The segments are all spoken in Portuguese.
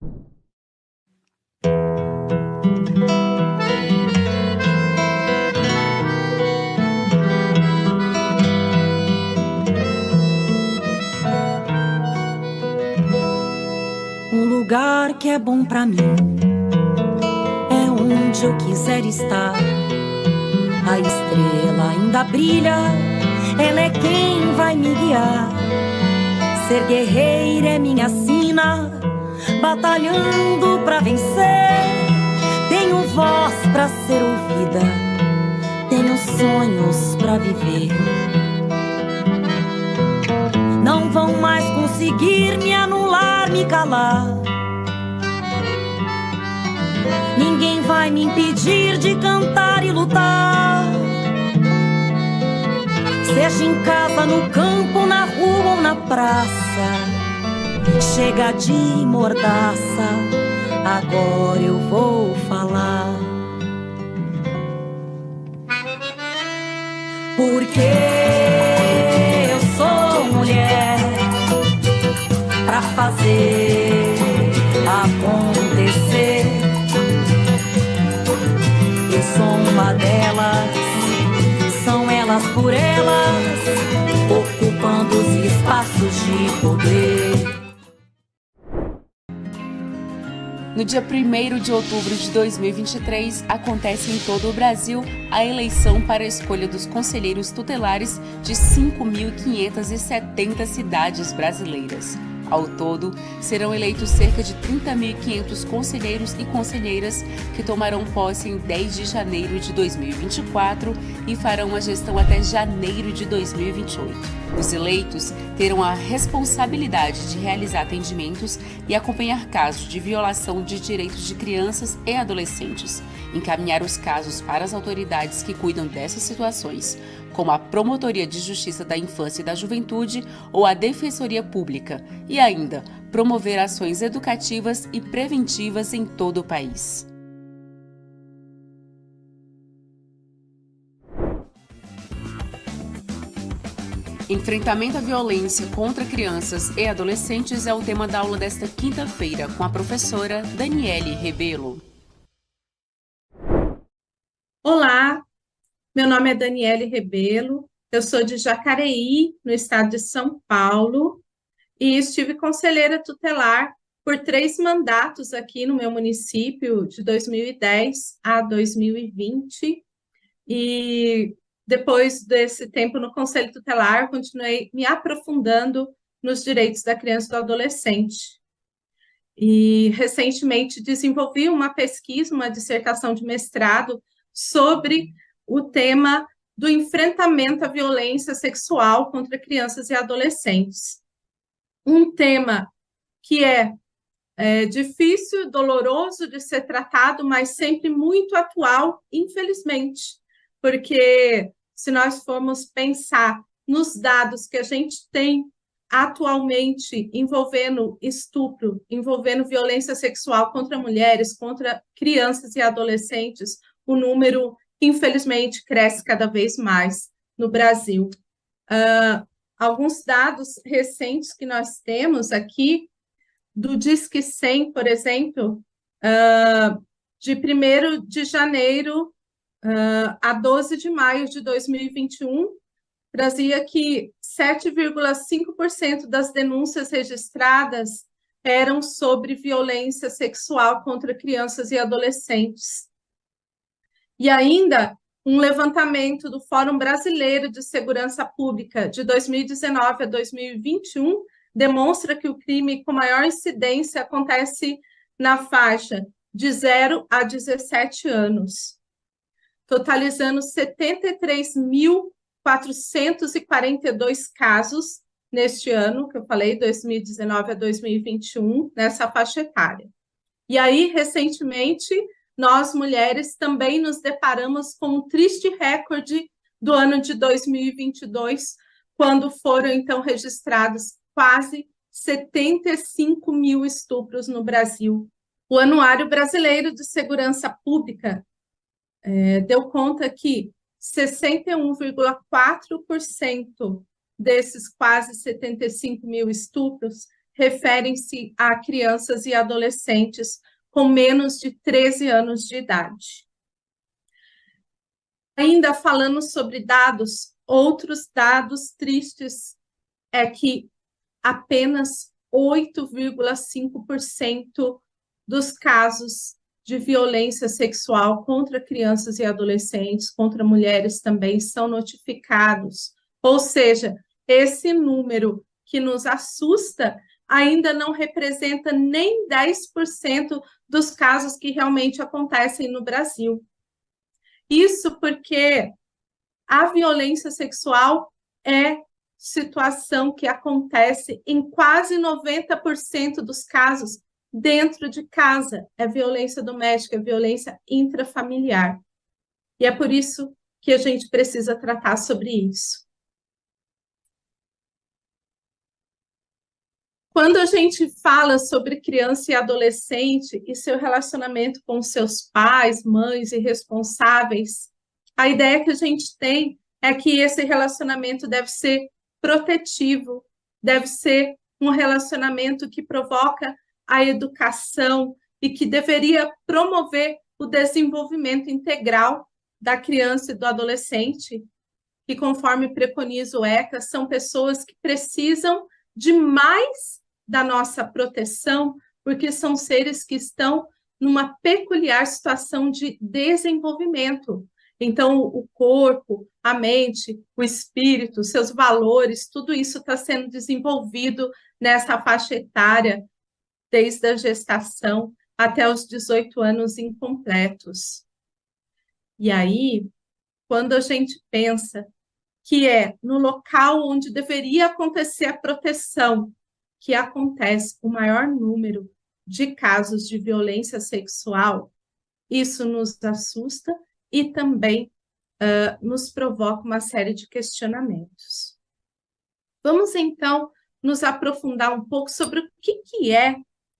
Um lugar que é bom pra mim é onde eu quiser estar. A estrela ainda brilha, ela é quem vai me guiar. Ser guerreira é minha sina, batalhando pra vencer. Tenho voz pra ser ouvida, tenho sonhos pra viver. Não vão mais conseguir me anular, me calar. Ninguém vai me impedir de cantar e lutar. Seja em casa, no campo, na rua ou na praça. Chega de mordaça, agora eu vou falar. Porque eu sou mulher pra fazer acontecer. Eu sou uma delas, são elas por elas, ocupando os espaços de poder. No dia 1 de outubro de 2023, acontece em todo o Brasil a eleição para a escolha dos conselheiros tutelares de 5.570 cidades brasileiras. Ao todo, serão eleitos cerca de 30.500 conselheiros e conselheiras que tomarão posse em 10 de janeiro de 2024 e farão a gestão até janeiro de 2028. Os eleitos terão a responsabilidade de realizar atendimentos e acompanhar casos de violação de direitos de crianças e adolescentes, encaminhar os casos para as autoridades que cuidam dessas situações, como a Promotoria de Justiça da Infância e da Juventude ou a Defensoria Pública, e ainda promover ações educativas e preventivas em todo o país. Enfrentamento à violência contra crianças e adolescentes é o tema da aula desta quinta-feira com a professora Daniele Rebelo. Olá, meu nome é Daniele Rebelo, eu sou de Jacareí, no estado de São Paulo, e estive conselheira tutelar por três mandatos aqui no meu município, de 2010 a 2020. E depois desse tempo no Conselho Tutelar, continuei me aprofundando nos direitos da criança e do adolescente. E recentemente desenvolvi uma pesquisa, uma dissertação de mestrado sobre o tema do enfrentamento à violência sexual contra crianças e adolescentes. Um tema que é, é difícil, doloroso de ser tratado, mas sempre muito atual, infelizmente, porque se nós formos pensar nos dados que a gente tem atualmente envolvendo estupro, envolvendo violência sexual contra mulheres, contra crianças e adolescentes, o número infelizmente, cresce cada vez mais no Brasil. Uh, alguns dados recentes que nós temos aqui, do Disque 100, por exemplo, uh, de 1 de janeiro uh, a 12 de maio de 2021, trazia que 7,5% das denúncias registradas eram sobre violência sexual contra crianças e adolescentes. E ainda um levantamento do Fórum Brasileiro de Segurança Pública de 2019 a 2021 demonstra que o crime com maior incidência acontece na faixa de 0 a 17 anos, totalizando 73.442 casos neste ano, que eu falei, 2019 a 2021, nessa faixa etária. E aí, recentemente, nós mulheres também nos deparamos com um triste recorde do ano de 2022, quando foram então registrados quase 75 mil estupros no Brasil. O Anuário Brasileiro de Segurança Pública é, deu conta que 61,4% desses quase 75 mil estupros referem-se a crianças e adolescentes com menos de 13 anos de idade. Ainda falando sobre dados, outros dados tristes é que apenas 8,5% dos casos de violência sexual contra crianças e adolescentes, contra mulheres também são notificados. Ou seja, esse número que nos assusta ainda não representa nem 10% dos casos que realmente acontecem no Brasil. Isso porque a violência sexual é situação que acontece em quase 90% dos casos dentro de casa. É violência doméstica, é violência intrafamiliar. E é por isso que a gente precisa tratar sobre isso. Quando a gente fala sobre criança e adolescente e seu relacionamento com seus pais, mães e responsáveis, a ideia que a gente tem é que esse relacionamento deve ser protetivo, deve ser um relacionamento que provoca a educação e que deveria promover o desenvolvimento integral da criança e do adolescente, que conforme preconiza o ECA, são pessoas que precisam de mais da nossa proteção, porque são seres que estão numa peculiar situação de desenvolvimento. Então, o corpo, a mente, o espírito, seus valores, tudo isso está sendo desenvolvido nessa faixa etária, desde a gestação até os 18 anos incompletos. E aí, quando a gente pensa que é no local onde deveria acontecer a proteção que acontece o maior número de casos de violência sexual, isso nos assusta e também uh, nos provoca uma série de questionamentos. Vamos então nos aprofundar um pouco sobre o que, que é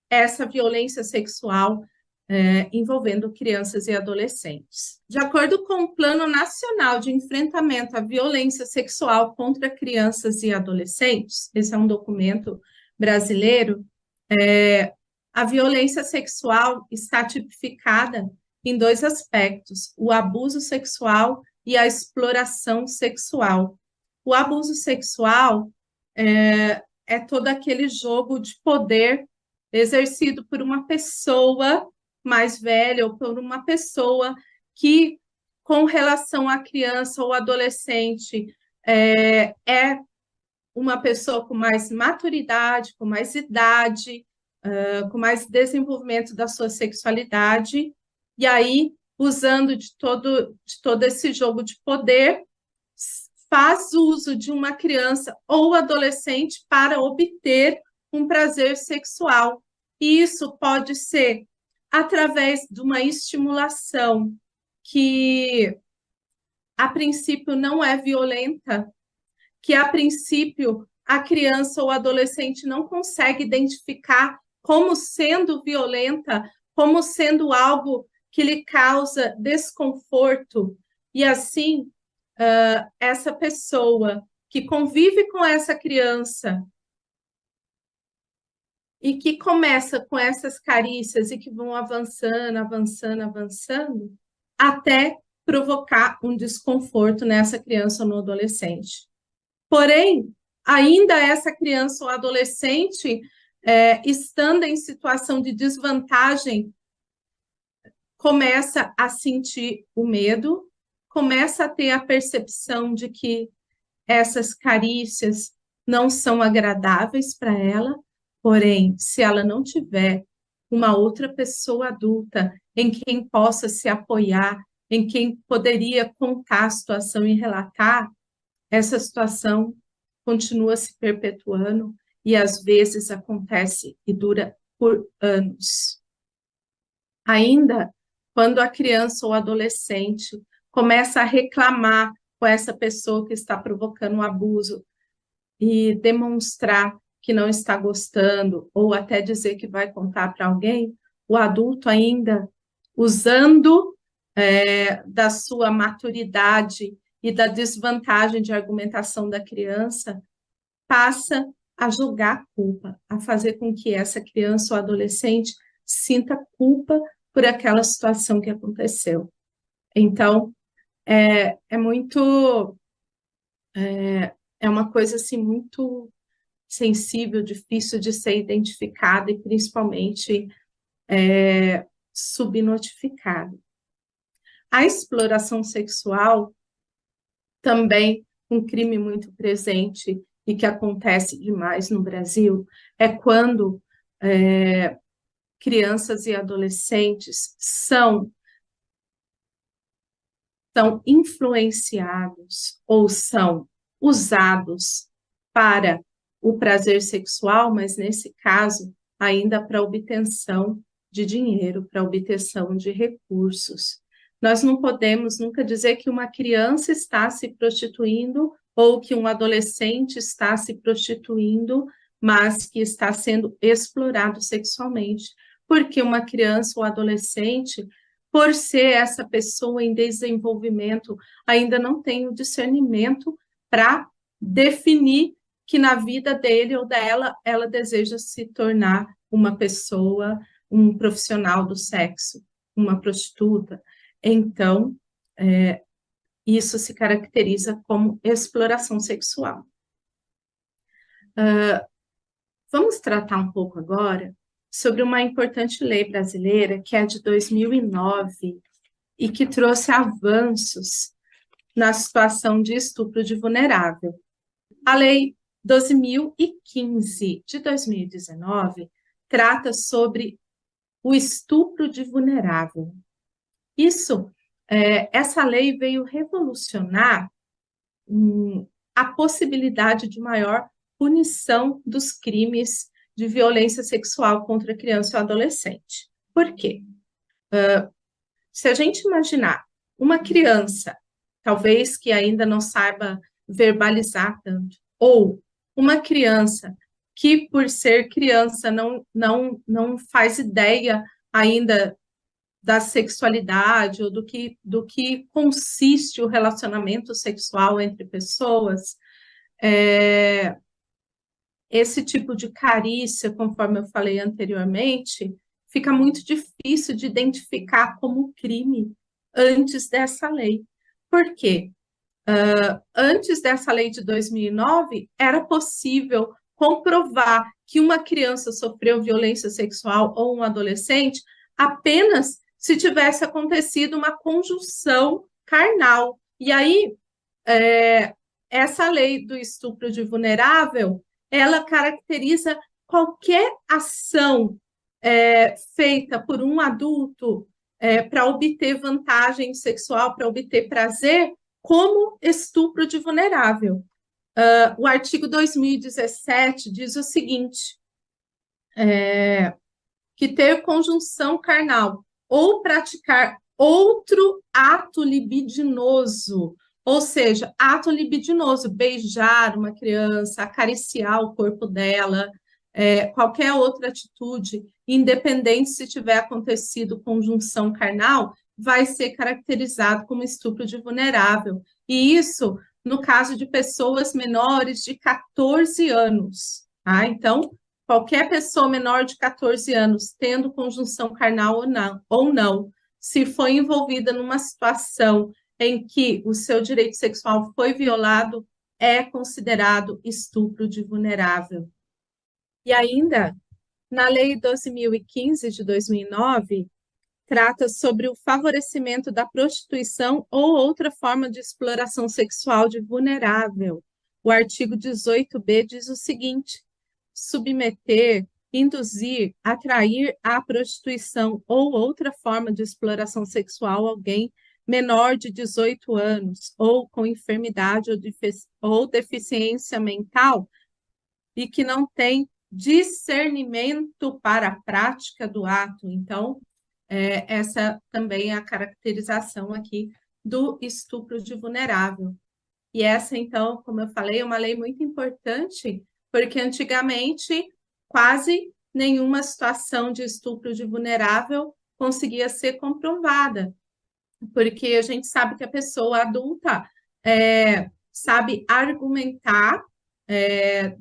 essa violência sexual é, envolvendo crianças e adolescentes. De acordo com o Plano Nacional de Enfrentamento à Violência Sexual contra Crianças e Adolescentes, esse é um documento brasileiro, é, a violência sexual está tipificada em dois aspectos: o abuso sexual e a exploração sexual. O abuso sexual é, é todo aquele jogo de poder exercido por uma pessoa mais velha ou por uma pessoa que, com relação à criança ou adolescente, é, é uma pessoa com mais maturidade, com mais idade, uh, com mais desenvolvimento da sua sexualidade, e aí, usando de todo, de todo esse jogo de poder, faz uso de uma criança ou adolescente para obter um prazer sexual. E isso pode ser através de uma estimulação que, a princípio, não é violenta, que a princípio a criança ou adolescente não consegue identificar como sendo violenta, como sendo algo que lhe causa desconforto, e assim uh, essa pessoa que convive com essa criança e que começa com essas carícias e que vão avançando, avançando, avançando, até provocar um desconforto nessa criança ou no adolescente. Porém, ainda essa criança ou adolescente, é, estando em situação de desvantagem, começa a sentir o medo, começa a ter a percepção de que essas carícias não são agradáveis para ela, porém, se ela não tiver uma outra pessoa adulta em quem possa se apoiar, em quem poderia contar a situação e relatar, essa situação continua se perpetuando e às vezes acontece e dura por anos. Ainda quando a criança ou adolescente começa a reclamar com essa pessoa que está provocando o abuso e demonstrar que não está gostando ou até dizer que vai contar para alguém, o adulto ainda usando é, da sua maturidade e da desvantagem de argumentação da criança, passa a julgar a culpa, a fazer com que essa criança ou adolescente sinta culpa por aquela situação que aconteceu. Então, é, é muito. É, é uma coisa assim muito sensível, difícil de ser identificada e principalmente é, subnotificada. A exploração sexual também um crime muito presente e que acontece demais no Brasil é quando é, crianças e adolescentes são são influenciados ou são usados para o prazer sexual, mas nesse caso ainda para obtenção de dinheiro, para obtenção de recursos. Nós não podemos nunca dizer que uma criança está se prostituindo ou que um adolescente está se prostituindo, mas que está sendo explorado sexualmente, porque uma criança ou adolescente, por ser essa pessoa em desenvolvimento, ainda não tem o discernimento para definir que na vida dele ou dela ela deseja se tornar uma pessoa, um profissional do sexo, uma prostituta. Então, é, isso se caracteriza como exploração sexual. Uh, vamos tratar um pouco agora sobre uma importante lei brasileira, que é de 2009, e que trouxe avanços na situação de estupro de vulnerável. A Lei 12.015 de 2019 trata sobre o estupro de vulnerável. Isso, é, essa lei veio revolucionar hum, a possibilidade de maior punição dos crimes de violência sexual contra criança ou adolescente. Por quê? Uh, se a gente imaginar uma criança, talvez que ainda não saiba verbalizar tanto, ou uma criança que, por ser criança, não, não, não faz ideia ainda da sexualidade ou do que, do que consiste o relacionamento sexual entre pessoas, é, esse tipo de carícia, conforme eu falei anteriormente, fica muito difícil de identificar como crime antes dessa lei. Por quê? Uh, antes dessa lei de 2009, era possível comprovar que uma criança sofreu violência sexual ou um adolescente apenas se tivesse acontecido uma conjunção carnal. E aí, é, essa lei do estupro de vulnerável, ela caracteriza qualquer ação é, feita por um adulto é, para obter vantagem sexual, para obter prazer, como estupro de vulnerável. Uh, o artigo 2017 diz o seguinte: é, que ter conjunção carnal ou praticar outro ato libidinoso, ou seja, ato libidinoso, beijar uma criança, acariciar o corpo dela, é, qualquer outra atitude, independente se tiver acontecido conjunção carnal, vai ser caracterizado como estupro de vulnerável. E isso no caso de pessoas menores de 14 anos. Tá? Então, qualquer pessoa menor de 14 anos, tendo conjunção carnal ou não, ou não, se foi envolvida numa situação em que o seu direito sexual foi violado, é considerado estupro de vulnerável. E ainda, na Lei 12.015 de 2009, trata sobre o favorecimento da prostituição ou outra forma de exploração sexual de vulnerável. O artigo 18b diz o seguinte: submeter, induzir, atrair à prostituição ou outra forma de exploração sexual alguém menor de 18 anos ou com enfermidade ou, defici ou deficiência mental e que não tem discernimento para a prática do ato. Então, é, essa também é a caracterização aqui do estupro de vulnerável. E essa, então, como eu falei, é uma lei muito importante porque antigamente quase nenhuma situação de estupro de vulnerável conseguia ser comprovada, porque a gente sabe que a pessoa adulta é, sabe argumentar é,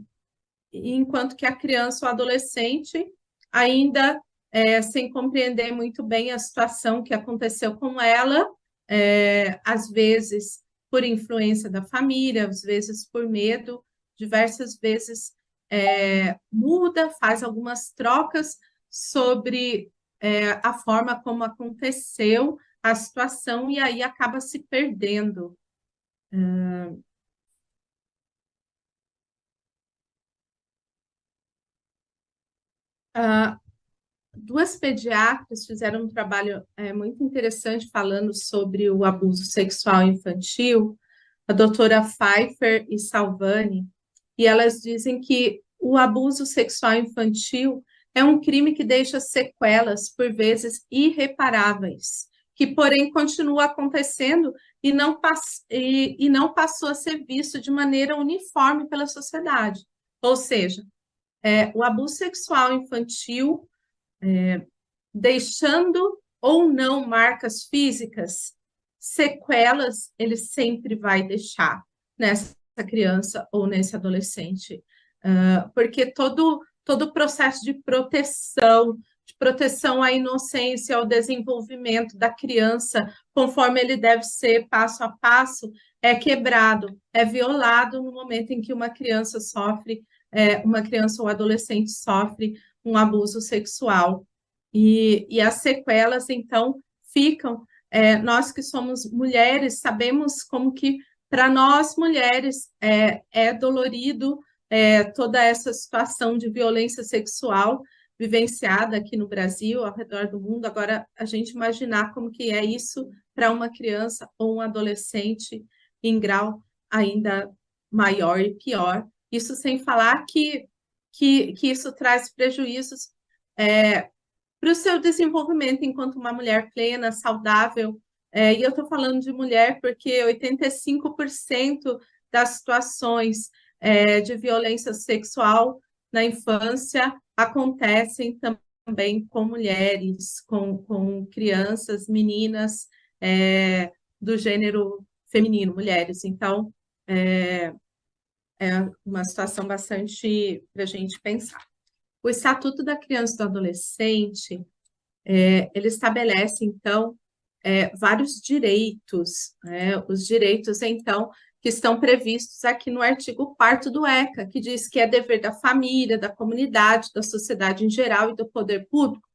enquanto que a criança ou adolescente ainda é, sem compreender muito bem a situação que aconteceu com ela, é, às vezes por influência da família, às vezes por medo, diversas vezes é, muda, faz algumas trocas sobre é, a forma como aconteceu a situação e aí acaba se perdendo. Uh, duas pediatras fizeram um trabalho é, muito interessante falando sobre o abuso sexual infantil, a doutora Pfeiffer e Salvani, e elas dizem que o abuso sexual infantil é um crime que deixa sequelas, por vezes irreparáveis, que, porém, continua acontecendo e não, e, e não passou a ser visto de maneira uniforme pela sociedade. Ou seja, é, o abuso sexual infantil é, deixando ou não marcas físicas, sequelas ele sempre vai deixar nessa criança ou nesse adolescente, uh, porque todo todo o processo de proteção, de proteção à inocência, ao desenvolvimento da criança, conforme ele deve ser passo a passo, é quebrado, é violado no momento em que uma criança sofre, é, uma criança ou adolescente sofre um abuso sexual. E, e as sequelas, então, ficam. É, nós que somos mulheres, sabemos como que, para nós mulheres, é, é dolorido é, toda essa situação de violência sexual vivenciada aqui no Brasil, ao redor do mundo. Agora, a gente imaginar como que é isso para uma criança ou um adolescente em grau ainda maior e pior. Isso sem falar que que, que isso traz prejuízos é, para o seu desenvolvimento enquanto uma mulher plena, saudável. É, e eu estou falando de mulher porque 85% das situações é, de violência sexual na infância acontecem também com mulheres, com, com crianças, meninas é, do gênero feminino, mulheres. Então, é, é uma situação bastante para a gente pensar. O Estatuto da Criança e do Adolescente, é, ele estabelece, então, é, vários direitos, né? os direitos, então, que estão previstos aqui no artigo 4 do ECA, que diz que é dever da família, da comunidade, da sociedade em geral e do poder público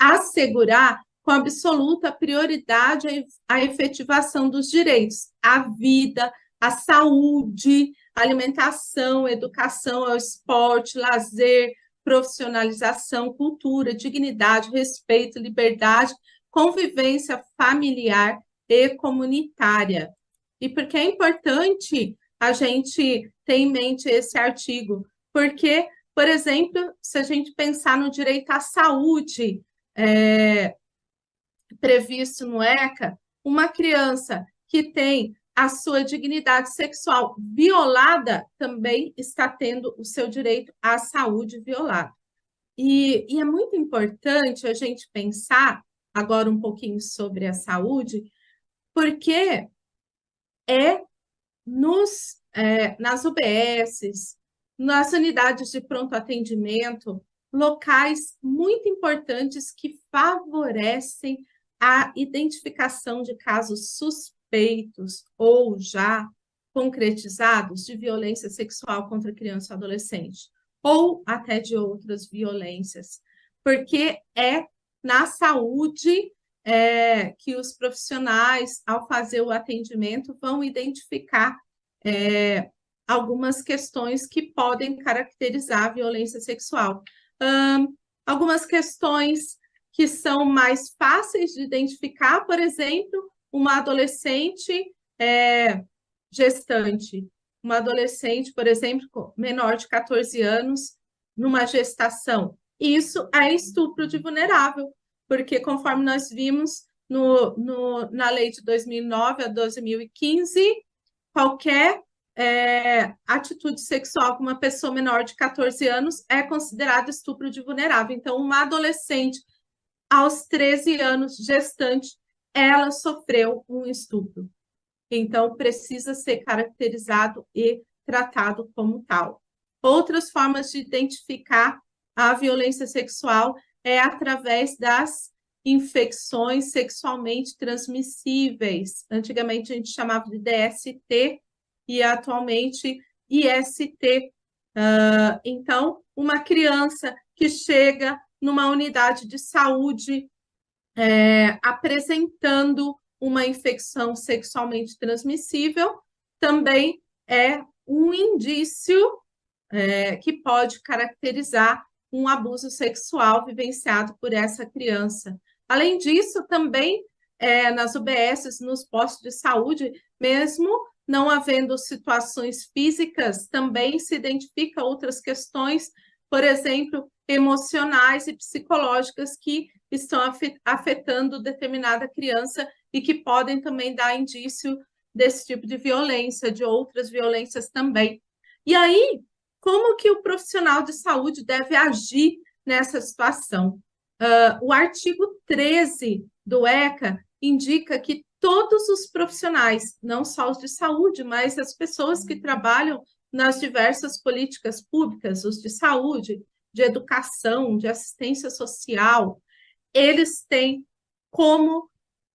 assegurar com absoluta prioridade a efetivação dos direitos à vida, à saúde, alimentação, educação, ao esporte, lazer, profissionalização, cultura, dignidade, respeito, liberdade, convivência familiar e comunitária. E por que é importante a gente ter em mente esse artigo? Porque, por exemplo, se a gente pensar no direito à saúde é, previsto no ECA, uma criança que tem a sua dignidade sexual violada também está tendo o seu direito à saúde violado. E, e é muito importante a gente pensar agora um pouquinho sobre a saúde, porque é nos é, nas UBSs, nas unidades de pronto atendimento, locais muito importantes que favorecem a identificação de casos suspeitos ou já concretizados de violência sexual contra criança e adolescente, ou até de outras violências, porque é na saúde é, que os profissionais, ao fazer o atendimento, vão identificar é, algumas questões que podem caracterizar a violência sexual. Um, algumas questões que são mais fáceis de identificar, por exemplo, uma adolescente é, gestante, uma adolescente, por exemplo, menor de 14 anos, numa gestação. Isso é estupro de vulnerável, porque conforme nós vimos no, no, na lei de 2009 a 2015, qualquer é, atitude sexual com uma pessoa menor de 14 anos é considerado estupro de vulnerável. Então, uma adolescente aos 13 anos, gestante, ela sofreu um estupro. Então, precisa ser caracterizado e tratado como tal. Outras formas de identificar a violência sexual é através das infecções sexualmente transmissíveis. Antigamente a gente chamava de DST e atualmente IST. Uh, então, uma criança que chega numa unidade de saúde é, apresentando uma infecção sexualmente transmissível também é um indício é, que pode caracterizar um abuso sexual vivenciado por essa criança. Além disso, também é, nas UBSs, nos postos de saúde, mesmo não havendo situações físicas, também se identifica outras questões, por exemplo, emocionais e psicológicas que estão afetando determinada criança e que podem também dar indício desse tipo de violência, de outras violências também. E aí, como que o profissional de saúde deve agir nessa situação? Uh, o artigo 13 do ECA indica que todos os profissionais, não só os de saúde, mas as pessoas que trabalham nas diversas políticas públicas, os de saúde, de educação, de assistência social, eles têm como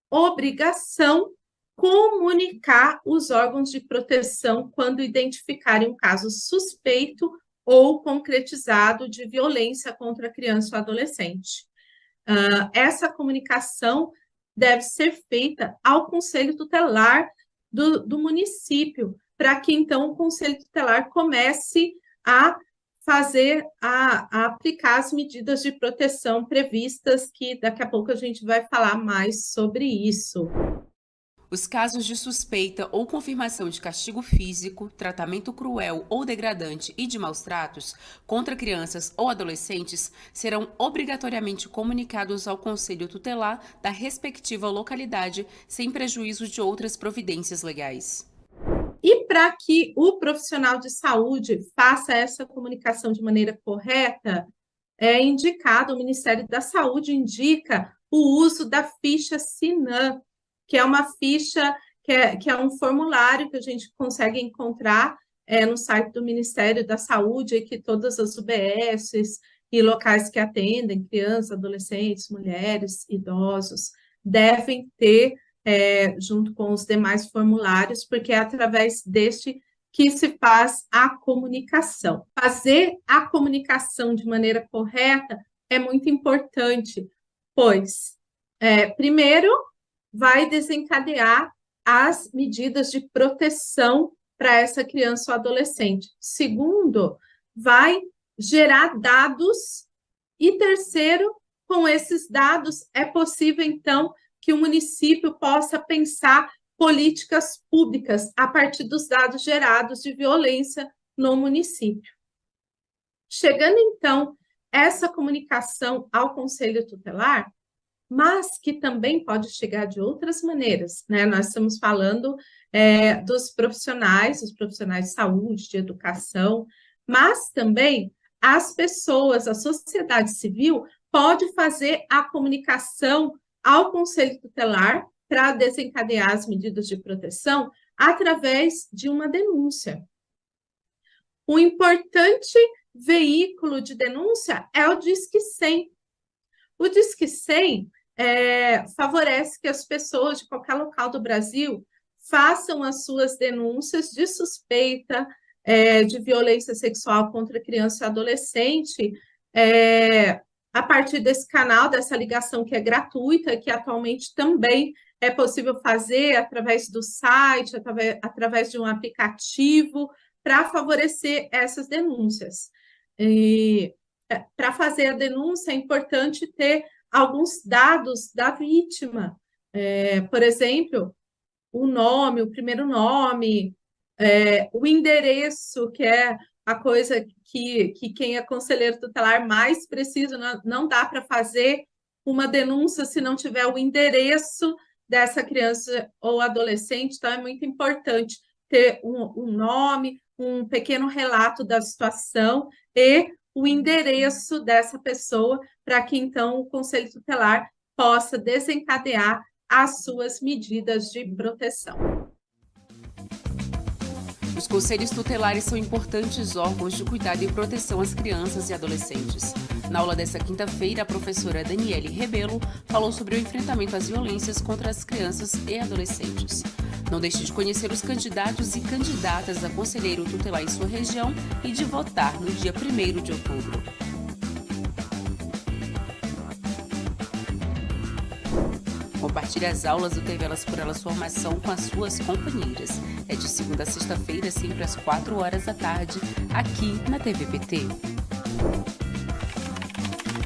obrigação comunicar os órgãos de proteção quando identificarem um caso suspeito ou concretizado de violência contra a criança ou adolescente. Uh, essa comunicação deve ser feita ao conselho tutelar do, do município, para que então o conselho tutelar comece a fazer, a, a, aplicar as medidas de proteção previstas, que daqui a pouco a gente vai falar mais sobre isso. Os casos de suspeita ou confirmação de castigo físico, tratamento cruel ou degradante e de maus tratos contra crianças ou adolescentes serão obrigatoriamente comunicados ao Conselho Tutelar da respectiva localidade, sem prejuízo de outras providências legais. E para que o profissional de saúde faça essa comunicação de maneira correta, é indicado, o Ministério da Saúde indica o uso da ficha SINAM, que é uma ficha, que é, que é um formulário que a gente consegue encontrar é, no site do Ministério da Saúde, que todas as UBSs e locais que atendem crianças, adolescentes, mulheres, idosos, devem ter é, junto com os demais formulários, porque é através deste que se faz a comunicação. Fazer a comunicação de maneira correta é muito importante, pois, é, primeiro, vai desencadear as medidas de proteção para essa criança ou adolescente. Segundo, vai gerar dados. E terceiro, com esses dados, é possível, então, que o município possa pensar políticas públicas a partir dos dados gerados de violência no município. Chegando, então, essa comunicação ao Conselho Tutelar, mas que também pode chegar de outras maneiras, né? Nós estamos falando é, dos profissionais, os profissionais de saúde, de educação, mas também as pessoas, a sociedade civil pode fazer a comunicação ao Conselho Tutelar para desencadear as medidas de proteção através de uma denúncia. Um importante veículo de denúncia é o Disque 100. O Disque 100 é, favorece que as pessoas de qualquer local do Brasil façam as suas denúncias de suspeita é, de violência sexual contra criança e adolescente é, a partir desse canal, dessa ligação que é gratuita, que atualmente também é possível fazer através do site, através, através de um aplicativo, para favorecer essas denúncias. É, para fazer a denúncia, é importante ter alguns dados da vítima. É, por exemplo, o nome, o primeiro nome, é, o endereço, que é a coisa que, que quem é conselheiro tutelar mais precisa, não, não dá para fazer uma denúncia se não tiver o endereço dessa criança ou adolescente, então é muito importante ter um, um nome, um pequeno relato da situação e o endereço dessa pessoa, para que então o conselho tutelar possa desencadear as suas medidas de proteção. Os conselhos tutelares são importantes órgãos de cuidado e proteção às crianças e adolescentes. Na aula desta quinta-feira, a professora Daniele Rebelo falou sobre o enfrentamento às violências contra as crianças e adolescentes. Não deixe de conhecer os candidatos e candidatas a conselheiro tutelar em sua região e de votar no dia 1 de outubro. Compartilhe as aulas do TV Elas por Elas Formação com as suas companheiras. É de segunda a sexta-feira, sempre às 4 horas da tarde, aqui na TVPT.